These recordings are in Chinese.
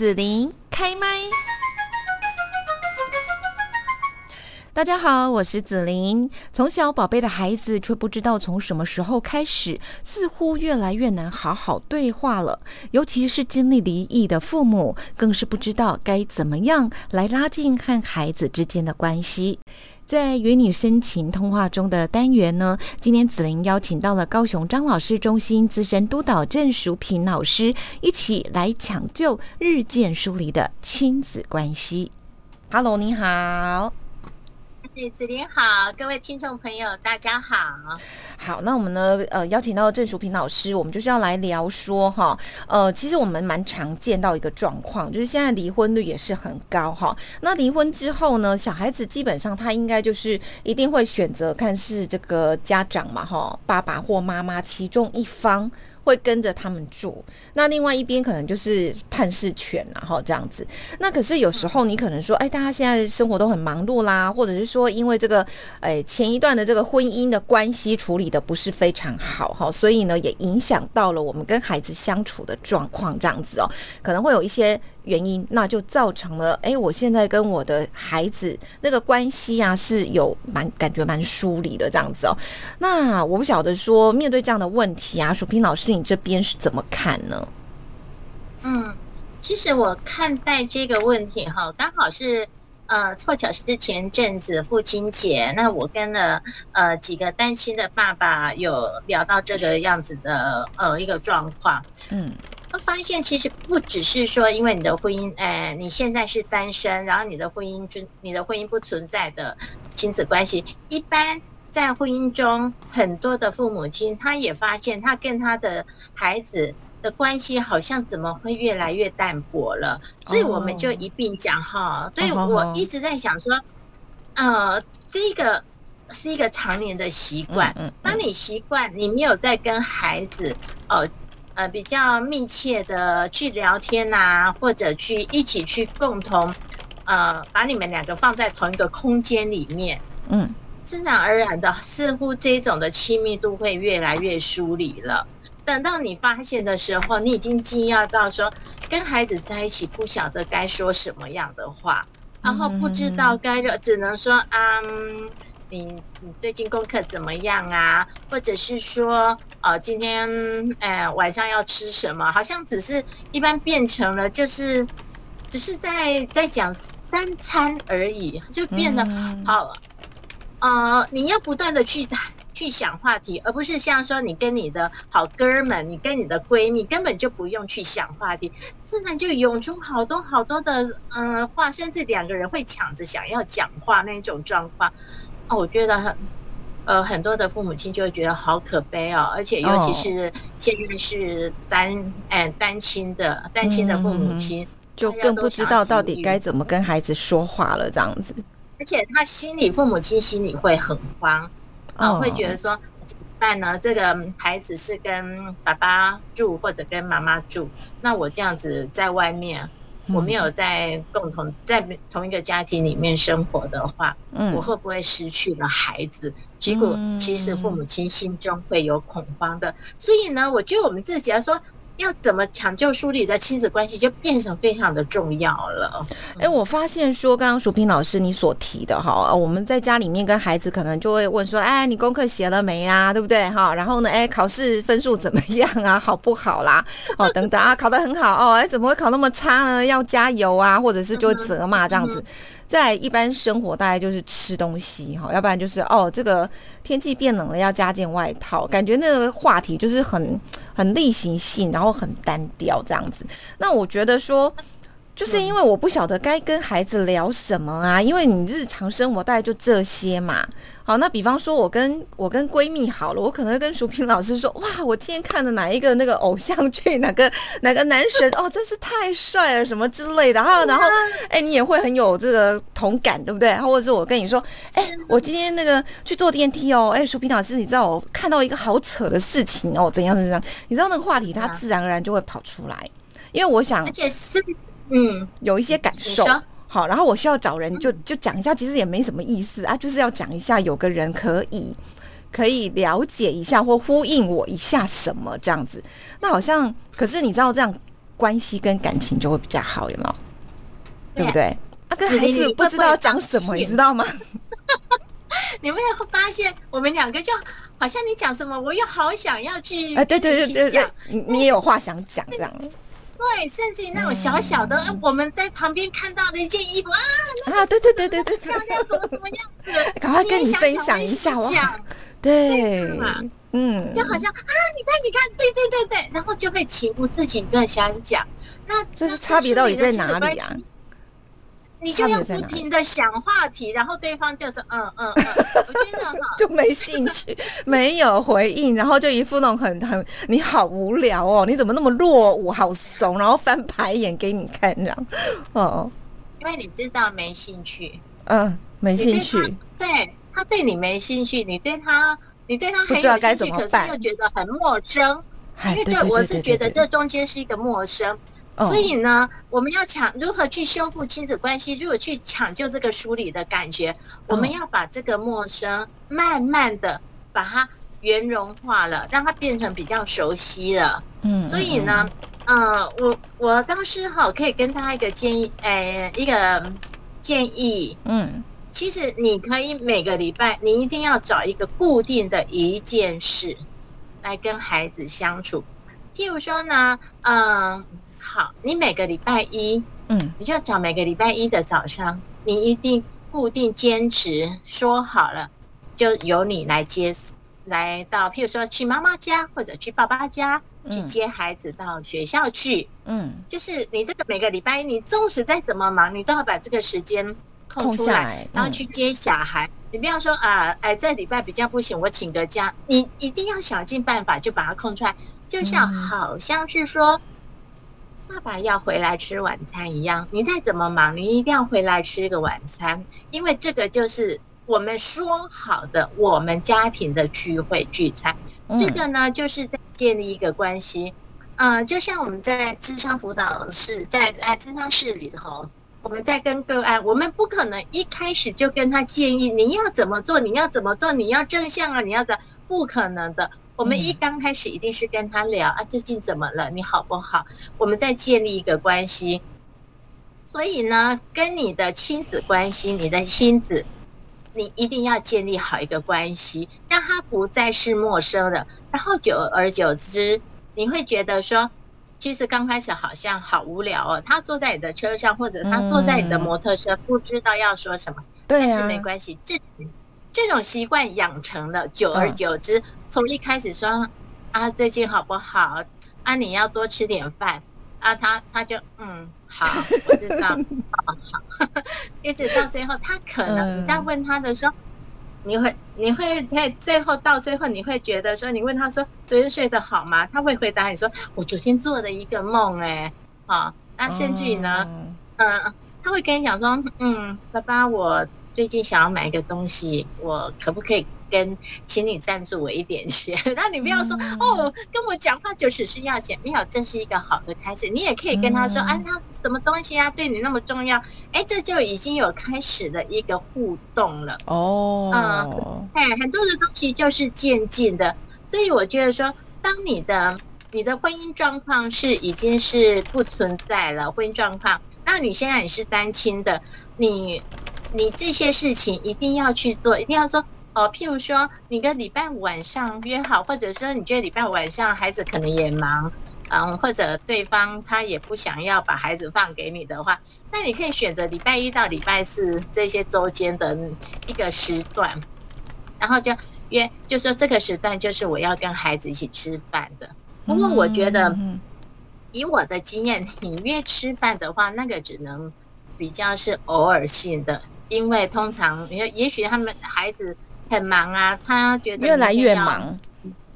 子琳开麦。大家好，我是子琳。从小宝贝的孩子，却不知道从什么时候开始，似乎越来越难好好对话了。尤其是经历离异的父母，更是不知道该怎么样来拉近和孩子之间的关系。在与你深情通话中的单元呢，今天紫琳邀请到了高雄张老师中心资深督导郑淑平老师，一起来抢救日渐疏离的亲子关系。Hello，你好。子琳好，各位听众朋友，大家好。好，那我们呢，呃，邀请到郑淑平老师，我们就是要来聊说哈，呃，其实我们蛮常见到一个状况，就是现在离婚率也是很高哈。那离婚之后呢，小孩子基本上他应该就是一定会选择看是这个家长嘛哈，爸爸或妈妈其中一方。会跟着他们住，那另外一边可能就是探视权，然后这样子。那可是有时候你可能说，哎，大家现在生活都很忙碌啦，或者是说因为这个，哎，前一段的这个婚姻的关系处理的不是非常好哈，所以呢也影响到了我们跟孩子相处的状况，这样子哦，可能会有一些。原因，那就造成了，哎，我现在跟我的孩子那个关系啊，是有蛮感觉蛮疏离的这样子哦。那我不晓得说，面对这样的问题啊，薯萍老师，你这边是怎么看呢？嗯，其实我看待这个问题哈，刚好是呃，凑巧是前阵子父亲节，那我跟了呃几个单亲的爸爸有聊到这个样子的呃一个状况，嗯。发现其实不只是说，因为你的婚姻，哎，你现在是单身，然后你的婚姻就你的婚姻不存在的亲子关系。一般在婚姻中，很多的父母亲他也发现，他跟他的孩子的关系好像怎么会越来越淡薄了。所以我们就一并讲哈。所以我一直在想说，呃，这一个是一个常年的习惯。当你习惯，你没有在跟孩子，呃。呃，比较密切的去聊天呐，或者去一起去共同，呃，把你们两个放在同一个空间里面，嗯，自然而然的，似乎这种的亲密度会越来越疏离了。等到你发现的时候，你已经惊讶到说，跟孩子在一起不晓得该说什么样的话，然后不知道该只能说，嗯。你你最近功课怎么样啊？或者是说，呃，今天呃晚上要吃什么？好像只是一般变成了就是，只是在在讲三餐而已，就变得好，呃，你要不断的去去想话题，而不是像说你跟你的好哥们，你跟你的闺蜜根本就不用去想话题，自然就涌出好多好多的嗯话，甚至两个人会抢着想要讲话那种状况。哦，我觉得很，呃，很多的父母亲就会觉得好可悲哦，而且尤其是现在是单，哎，单亲的单亲的父母亲，就更不知道到底该怎么跟孩子说话了，这样子。而且他心里，父母亲心里会很慌，啊，会觉得说怎么办呢？这个孩子是跟爸爸住或者跟妈妈住，那我这样子在外面。我没有在共同在同一个家庭里面生活的话，嗯我会不会失去了孩子？结果其实父母亲心中会有恐慌的。所以呢，我觉得我们自己来说。要怎么抢救梳理的亲子关系，就变成非常的重要了。哎，我发现说，刚刚淑萍老师你所提的哈，我们在家里面跟孩子可能就会问说，哎，你功课写了没啊？对不对？哈，然后呢，哎，考试分数怎么样啊？好不好啦？哦，等等啊，考得很好哦，哎，怎么会考那么差呢？要加油啊，或者是就责骂这样子。在一般生活，大概就是吃东西哈，要不然就是哦，这个天气变冷了，要加件外套。感觉那个话题就是很很例行性，然后很单调这样子。那我觉得说。就是因为我不晓得该跟孩子聊什么啊，因为你日常生活大概就这些嘛。好，那比方说我跟我跟闺蜜好了，我可能会跟淑萍老师说，哇，我今天看的哪一个那个偶像剧，哪个哪个男神哦，真是太帅了，什么之类的。然后然后，哎，你也会很有这个同感，对不对？或者是我跟你说，哎，我今天那个去坐电梯哦，哎，淑萍老师，你知道我看到一个好扯的事情哦，怎样怎样？你知道那个话题，它自然而然就会跑出来，因为我想，而且是。嗯，有一些感受，好，然后我需要找人就就讲一下，其实也没什么意思啊，就是要讲一下，有个人可以可以了解一下或呼应我一下什么这样子。那好像，可是你知道这样，关系跟感情就会比较好，有没有？对不对对？啊，跟孩子不知道讲什么，你知道吗？你们会发现，我们两个就好像你讲什么，我又好想要去啊，对对对对对你也有话想讲这样对，甚至于那种小小的，呃我们在旁边看到的一件衣服啊，啊？对对对对对对漂，亮，怎么怎么样子，赶快跟你分享一下哇！对，嗯，就好像啊，你看，你看，对对对对，然后就会情不自禁的想讲。那这是差别到底在哪里啊？你就要不停的想话题，然后对方就是嗯嗯嗯，我觉得哈，就没兴趣，没有回应，然后就一副那种很很你好无聊哦，你怎么那么落伍，好怂，然后翻白眼给你看这样，哦，因为你知道没兴趣，嗯，没兴趣，他，对他对你没兴趣，你对他，你对他不知道该很有兴趣，可是怎么办。又觉得很陌生，哎因为这我是觉得这中间是一个陌生。哦所以呢，我们要抢如何去修复亲子关系，如何去抢救这个疏离的感觉，我们要把这个陌生慢慢的把它圆融化了，让它变成比较熟悉了。嗯，所以呢，呃，我我当时哈可以跟大家一个建议，呃，一个建议，嗯，其实你可以每个礼拜，你一定要找一个固定的一件事来跟孩子相处。譬如说呢，嗯、好，你每个礼拜一，嗯你就找每个礼拜一的早上，你一定固定坚持说好了，就由你来接，来到譬如说去妈妈家或者去爸爸家去嗯接孩子到学校去。嗯，就是你这个每个礼拜一，你纵使再怎么忙，你都要把这个时间空空出来，然后嗯去接小孩。你不要说啊，哎，这礼拜比较不行，我请个假。你一定要想尽办法就把它空出来，就像嗯好像是说，爸爸要回来吃晚餐一样。你再怎么忙，你一定要回来吃个晚餐，因为这个就是我们说好的我们家庭的聚会聚餐。嗯这个呢，就是在建立一个关系。呃，就像我们在智商辅导室，在哎智商室里头，我们在跟个案，我们不可能一开始就跟他建议你要怎么做，你要怎么做，你要正向啊，你要怎，不可能的。我们一刚开始一定是跟他聊啊，最近怎么了，你好不好？我们在建立一个关系。所以呢，跟你的亲子关系，你的亲子，你一定要建立好一个关系，让他不再是陌生的。然后久而久之，你会觉得说，其实刚开始好像好无聊哦。他坐在你的车上，或者他坐在你的摩托车，不知道要说什么，对啊，但是没关系，这这种习惯养成了，久而久之，从一开始说啊最近好不好啊，你要多吃点饭啊，他他就嗯好，我知道，好好，一直到最后，他可能嗯你在问他的时候。你会你会在最后到最后，你会觉得说，你问他说昨天睡得好吗？他会回答你说，我昨天做了一个梦、哎，啊，那甚至于呢，嗯嗯，他会跟你讲说，嗯，爸爸，我最近想要买一个东西，我可不可以跟请你赞助我一点钱？那你不要说、嗯哦，跟我讲话就只是要钱，没有，这是一个好的开始。你也可以跟他说，嗯啊，那什么东西啊，对你那么重要？哎，这就已经有开始的一个互动了。哦，嗯哎，很多的东西就是渐进的，所以我觉得说，当你的你的婚姻状况是已经是不存在了，婚姻状况，那你现在你是单亲的，你你这些事情一定要去做，一定要说哦，譬如说你跟礼拜五晚上约好，或者说你觉得礼拜五晚上孩子可能也忙。嗯，或者对方他也不想要把孩子放给你的话，那你可以选择礼拜一到礼拜四这些周间的一个时段，然后就约，就说这个时段就是我要跟孩子一起吃饭的。不过我觉得，嗯以我的经验，你约吃饭的话，那个只能比较是偶尔性的，因为通常也也许他们孩子很忙啊，他觉得越来越忙，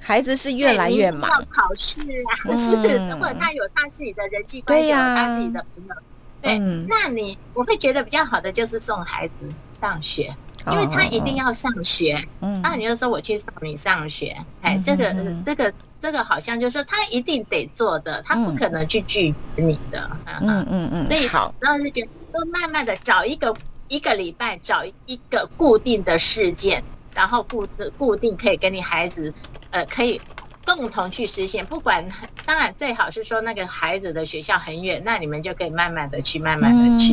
孩子是越来越忙。要考试啊，嗯。是，或者他有他自己的人际关系，有他自己的朋友。对，嗯。那你我会觉得比较好的就是送孩子上学，因为他一定，要上学。嗯。那你就说我去送你上学，哎，嗯这个这个这个好像就是说他一定得做的，他不嗯可能去拒绝你的。嗯嗯嗯嗯，所以好，然后就觉得慢慢的找一个一个礼拜找一个固定的事件，然后固固定可以跟你孩子呃可以共同去实现。不管当然最好是说那个孩子的学校很远，那你们就可以慢慢的去，慢慢的去，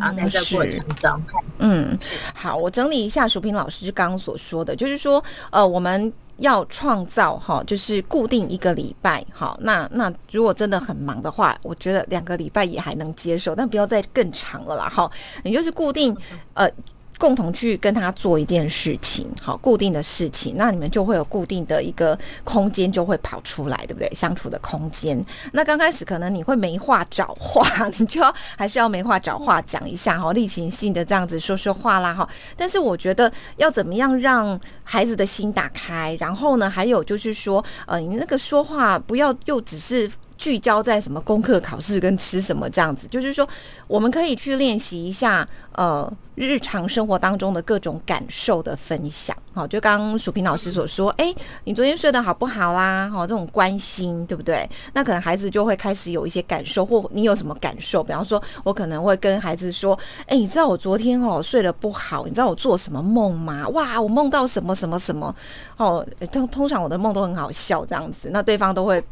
然后在这过程中，嗯，好，我整理一下淑萍老师刚刚所说的，就是说，呃，我们。要创造哈，就是固定一个礼拜哈。那那如果真的很忙的话，我觉得两个礼拜也还能接受，但不要再更长了啦哈。你就是固定呃。共同去跟他做一件事情，好，固定的事情，那你们就会有固定的一个空间，就会跑出来，对不对？相处的空间。那刚开始可能你会没话找话，你就要还是要没话找话讲一下哈，例行性的这样子说说话啦哈。但是我觉得要怎么样让孩子的心打开，然后呢，还有就是说，呃，你那个说话不要又只是。聚焦在什么功课、考试跟吃什么这样子，就是说，我们可以去练习一下，呃，日常生活当中的各种感受的分享。好，就刚刚薯平老师所说，哎，你昨天睡得好不好啦？好，这种关心，对不对？那可能孩子就会开始有一些感受，或你有什么感受？比方说，我可能会跟孩子说，哎，你知道我昨天哦睡得不好，你知道我做什么梦吗？哇，我梦到什么什么什么？哦，通通常我的梦都很好笑，这样子，那对方都会。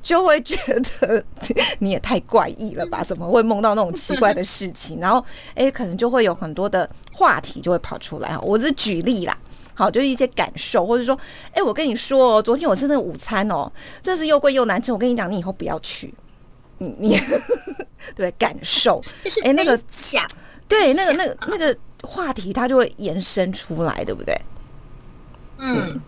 就会觉得你也太怪异了吧？怎么会梦到那种奇怪的事情？然后，哎，可能就会有很多的话题就会跑出来。我是举例啦，好，就是一些感受，或者说，哎，我跟你说哦，昨天我吃那个午餐哦，真是又贵又难吃。我跟你讲，你以后不要去。你你 对感受就是哎，那个想对那个那个那个话题，它就会延伸出来，对不对？嗯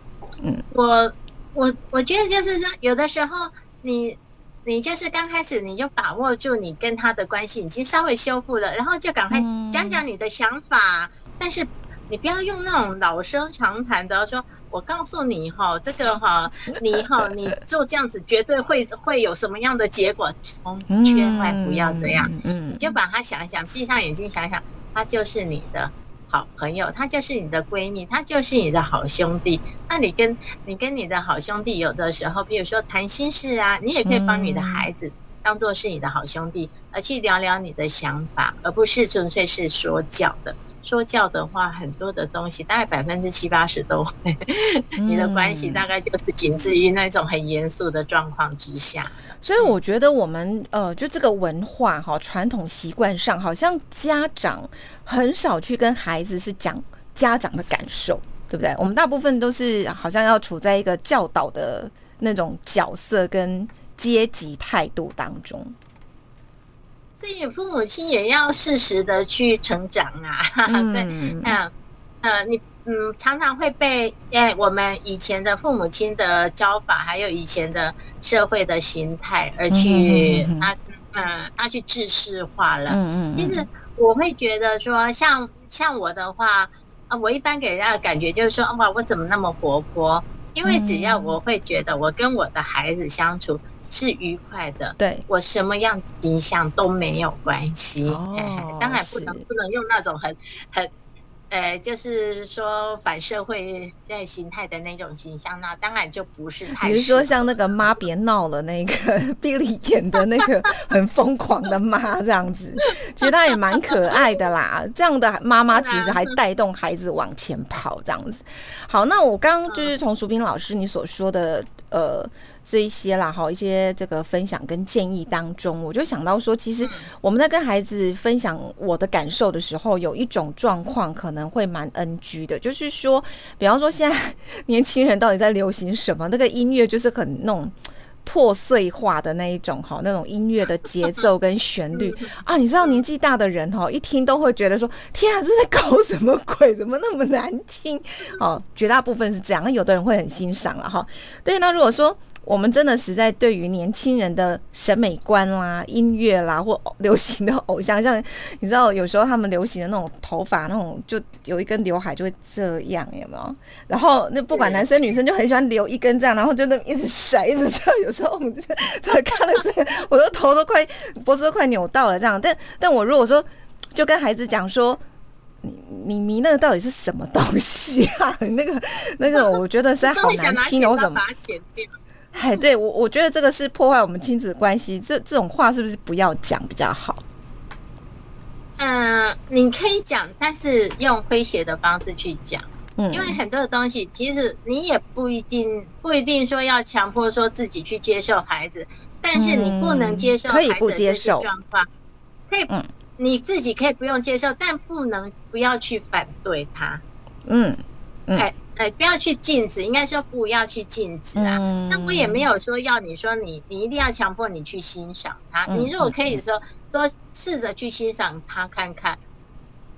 嗯，我我我觉得就是说，有的时候。你，你就是刚开始你就把握住你跟他的关系已经稍微修复了，然后就赶快讲讲你的想法，但是你不要用那种老生常谈的说，我告诉你哈，这个哈，你哈，你做这样子绝对会会有什么样的结果，千万不要这样，嗯，你就把它想想，闭上眼睛想想，他就是你的。好朋友，她就是你的闺蜜，她就是你的好兄弟。那你跟你跟你的好兄弟，有的时候，比如说谈心事啊，你也可以帮你的孩子当做是你的好兄弟，而去聊聊你的想法，而不是纯粹是说教的。说教的话，很多的东西，大概百分之七八十都会，你的关系大概就是仅至于那种很严肃的状况之下。所以我觉得我们呃，就这个文化哈，传统习惯上，好像家长很少去跟孩子是讲家长的感受，对不对？我们大部分都是好像要处在一个教导的那种角色跟阶级态度当中。所以父母亲也要适时的去成长啊，对，嗯，呃，你嗯常常会被哎我们以前的父母亲的教法，还有以前的社会的形态而去啊嗯他去制式化了。嗯嗯，其实我会觉得说，像像我的话，啊，我一般给人家的感觉就是说，哇，我怎么那么活泼？因为只要我会觉得我跟我的孩子相处。是愉快的，对我什么样形象都没有关系。当然不能不能用那种很很，呃，就是说反社会在形态的那种形象，那当然就不是太。比如说像那个妈别闹了，那个 比利演的那个很疯狂的妈这样子，其实她也蛮可爱的啦。这样的妈妈其实还带动孩子往前跑这样子。好，那我刚刚就是从淑斌老师你所说的呃。这一些啦，哈，一些这个分享跟建议当中，我就想到说，其实我们在跟孩子分享我的感受的时候，有一种状况可能会蛮 NG 的，就是说，比方说现在 年轻人到底在流行什么？那个音乐就是很那种破碎化的那一种哈，那种音乐的节奏跟旋律 啊，你知道年纪大的人哈，一听都会觉得说，天啊，这是搞什么鬼？怎么那么难听？哦，绝大部分是这样，有的人会很欣赏了哈。对，那如果说。我们真的实在对于年轻人的审美观啦、音乐啦或流行的偶像，像你知道，有时候他们流行的那种头发，那种就有一根刘海就会这样，有没有？然后那不管男生女生就很喜欢留一根这样，然后就那一直甩，一直甩。有时候我们看了这，我的头都快脖子都快扭到了这样。但但我如果说就跟孩子讲说，你你迷那个到底是什么东西啊？那个那个，我觉得实在好难 听哦，怎么？哎，对我我觉得这个是破坏我们亲子关系，这这种话是不是不要讲比较好？嗯，你可以讲，但是用诙谐的方式去讲。因为很多的东西，其实你也不一定不一定说要强迫说自己去接受孩子，但是你不能接受孩子的这些状况，可以，你自己可以不用接受，但不能不要去反对他，嗯，哎哎，不要去禁止，应该说不要去禁止啊。那我也没有说要你说你你一定要强迫你去欣赏他，你如果可以说说试着去欣赏他看看。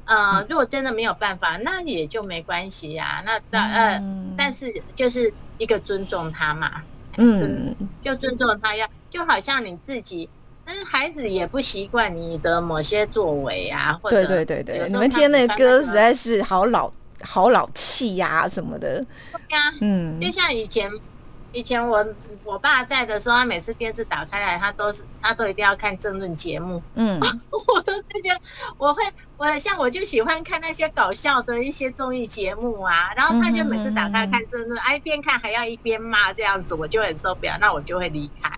呃，如果真的没有办法，那也就没关系呀。那但呃，但是就是一个尊重他嘛，嗯，就尊重他呀，就好像你自己，但是孩子也不习惯你的某些作为啊，或者对对对对，你们听那歌实在是好老好老气呀什么的，对呀，嗯，就像以前。以前我我爸在的时候，他每次电视打开来，他都是他都一定要看争论节目。嗯，我都是觉得我会我像我就喜欢看那些搞笑的一些综艺节目啊，然后他就每次打开看争论，哎，一边看还要一边骂这样子，我就很受不了，那我就会离开。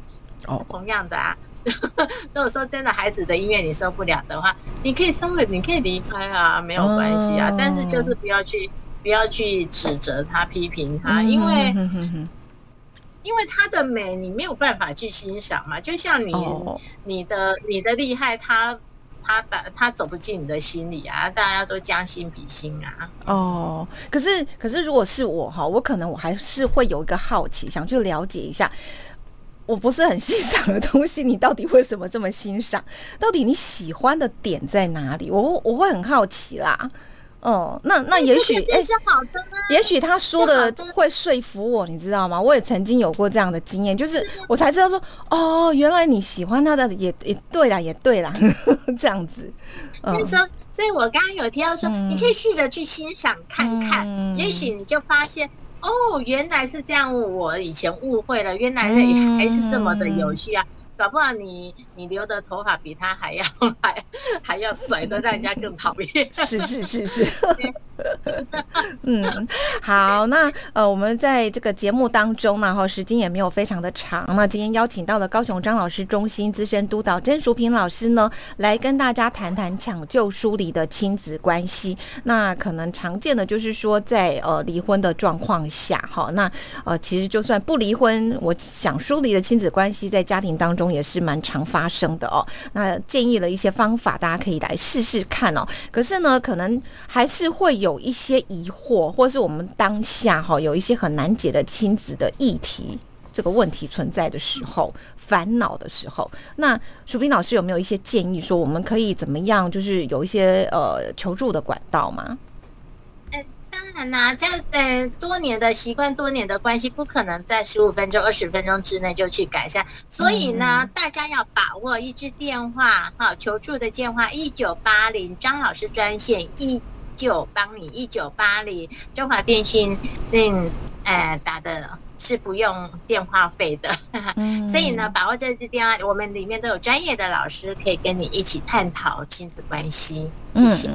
哦，同样的啊，如果说真的孩子的音乐你受不了的话，你可以稍微你可以离开啊，没有关系啊，但是就是不要去不要去指责他、批评他，因为。因为它的美，你没有办法去欣赏嘛。就像你，你的你的厉害，他他打他走不进你的心里啊。大家都将心比心啊。哦，可是可是，如果是我哈，我可能我还是会有一个好奇，想去了解一下，我不是很欣赏的东西，你到底为什么这么欣赏？到底你喜欢的点在哪里？我我会很好奇啦。哦，那那也许哎，也许他说的会说服我，你知道吗？我也曾经有过这样的经验，就是我才知道说，哦，原来你喜欢他的，也也对啦，也对啦，这样子。那时候，所以我刚刚有提到说，你可以试着去欣赏看看，也许你就发现，哦，原来是这样，我以前误会了，原来还是这么的有趣啊。搞不好你你留的头发比他还要还还要甩的，让人家更讨厌。是是是是。嗯，好，那呃，我们在这个节目当中呢，哈，时间也没有非常的长。那今天邀请到了高雄张老师中心资深督导甄淑平老师呢，来跟大家谈谈抢救疏离的亲子关系。那可能常见的就是说，在呃离婚的状况下，哈，那呃其实就算不离婚，我想疏离的亲子关系在家庭当中也是蛮常发生的哦。那建议了一些方法，大家可以来试试看哦。可是呢，可能还是会有一些疑惑，或是我们当下哈有一些很难解的亲子的议题，这个问题存在的时候，烦恼的时候，那淑斌老师有没有一些建议，说我们可以怎么样，就是有一些呃求助的管道吗？当然啦，这呃多年的习惯，多年的关系，不可能在十五分钟、二十分钟之内就去改善。所以呢，大家要把握一支电话，哈，求助的电话一九八零张老师专线一。九帮你一九八零中华电信，嗯，呃，打的是不用电话费的，所以呢，把握这次电话，我们里面都有专业的老师可以跟你一起探讨亲子关系。谢谢。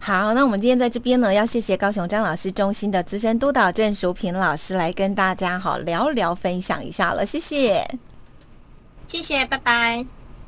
好，那我们今天在这边呢，要谢谢高雄张老师中心的资深督导郑淑平老师来跟大家好聊聊分享一下了，谢谢，谢谢，拜拜。